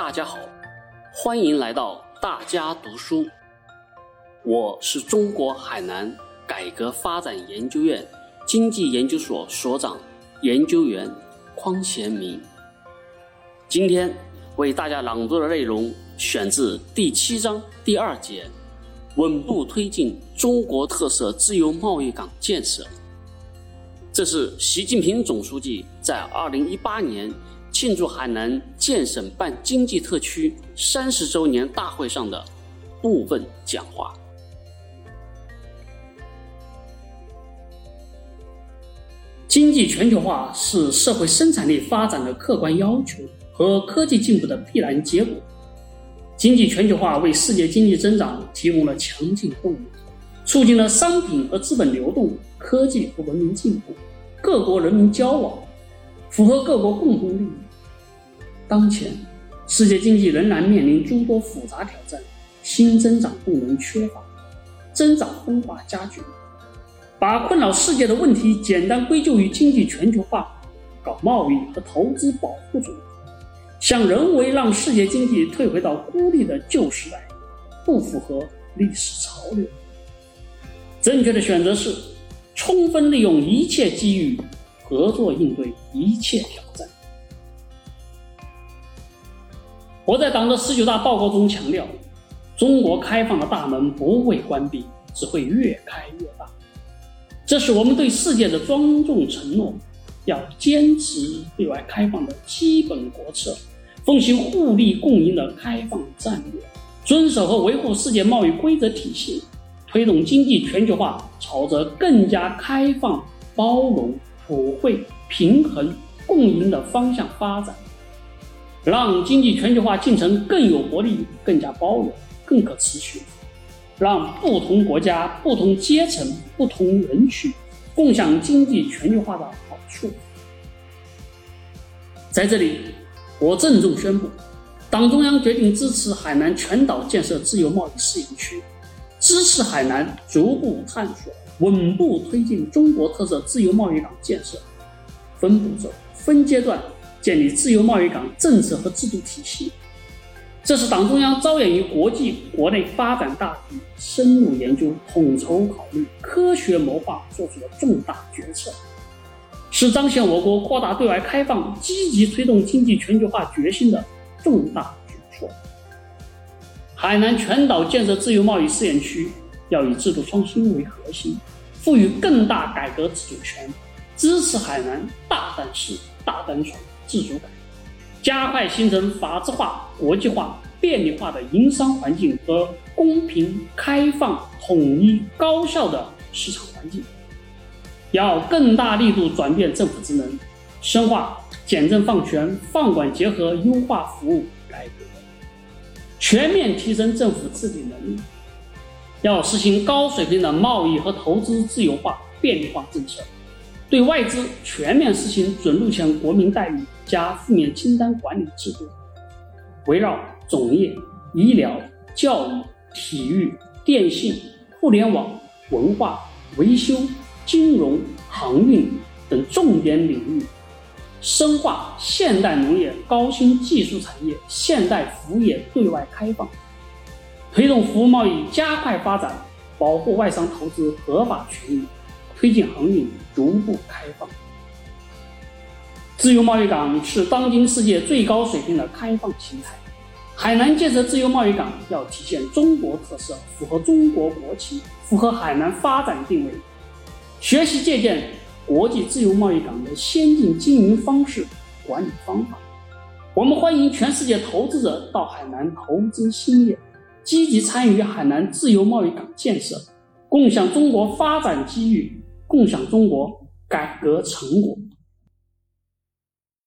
大家好，欢迎来到大家读书。我是中国海南改革发展研究院经济研究所所长、研究员匡贤明。今天为大家朗读的内容选自第七章第二节：稳步推进中国特色自由贸易港建设。这是习近平总书记在二零一八年。庆祝海南建省办经济特区三十周年大会上的部分讲话。经济全球化是社会生产力发展的客观要求和科技进步的必然结果。经济全球化为世界经济增长提供了强劲动力，促进了商品和资本流动、科技和文明进步、各国人民交往。符合各国共同利益。当前，世界经济仍然面临诸多复杂挑战，新增长动能缺乏，增长分化加剧。把困扰世界的问题简单归咎于经济全球化、搞贸易和投资保护主义，想人为让世界经济退回到孤立的旧时代，不符合历史潮流。正确的选择是充分利用一切机遇。合作应对一切挑战。我在党的十九大报告中强调，中国开放的大门不会关闭，只会越开越大。这是我们对世界的庄重承诺。要坚持对外开放的基本国策，奉行互利共赢的开放战略，遵守和维护世界贸易规则体系，推动经济全球化朝着更加开放、包容。普惠、平衡、共赢的方向发展，让经济全球化进程更有活力、更加包容、更可持续，让不同国家、不同阶层、不同人群共享经济全球化的好处。在这里，我郑重宣布，党中央决定支持海南全岛建设自由贸易试验区，支持海南逐步探索。稳步推进中国特色自由贸易港建设，分步骤、分阶段建立自由贸易港政策和制度体系。这是党中央着眼于国际、国内发展大局，深入研究、统筹考虑、科学谋划做出的重大决策，是彰显我国扩大对外开放、积极推动经济全球化决心的重大举措。海南全岛建设自由贸易试验区。要以制度创新为核心，赋予更大改革自主权，支持海南大胆试、大胆闯、自主改，加快形成法治化、国际化、便利化的营商环境和公平、开放、统一、高效的市场环境。要更大力度转变政府职能，深化简政放权、放管结合、优化服务改革，全面提升政府治理能力。要实行高水平的贸易和投资自由化、便利化政策，对外资全面实行准入前国民待遇加负面清单管理制度，围绕种业、医疗、教育、体育、电信、互联网、文化、维修、金融、航运等重点领域，深化现代农业、高新技术产业、现代服务业对外开放。推动服务贸易加快发展，保护外商投资合法权益，推进航运逐步开放。自由贸易港是当今世界最高水平的开放形态。海南建设自由贸易港要体现中国特色，符合中国国情，符合海南发展定位，学习借鉴国际自由贸易港的先进经营方式、管理方法。我们欢迎全世界投资者到海南投资兴业。积极参与海南自由贸易港建设，共享中国发展机遇，共享中国改革成果。